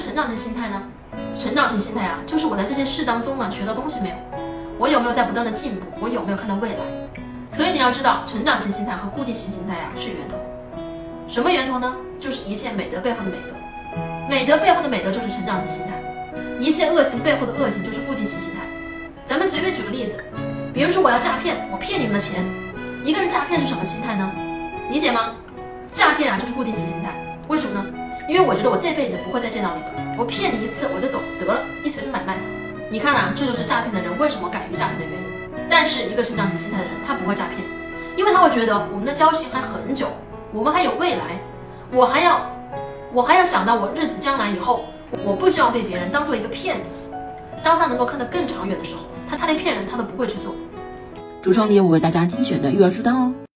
成长型心态呢？成长型心态啊，就是我在这件事当中呢学到东西没有？我有没有在不断的进步？我有没有看到未来？所以你要知道，成长型心态和固定型心态啊是源头。什么源头呢？就是一切美德背后的美德。美德背后的美德就是成长型心态，一切恶行背后的恶行就是固定型心态。咱们随便举个例子，比如说我要诈骗，我骗你们的钱。一个人诈骗是什么心态呢？理解吗？诈骗啊就是固定型心态。因为我觉得我这辈子不会再见到你了，我骗你一次我就走，得了一锤子买卖。你看啊，这就是诈骗的人为什么敢于诈骗的原因。但是一个成长型心态的人，他不会诈骗，因为他会觉得我们的交情还很久，我们还有未来，我还要。我还要想到我日子将来以后，我不希望被别人当做一个骗子。当他能够看得更长远的时候，他他连骗人他都不会去做。橱窗里有我为大家精选的育儿书单哦。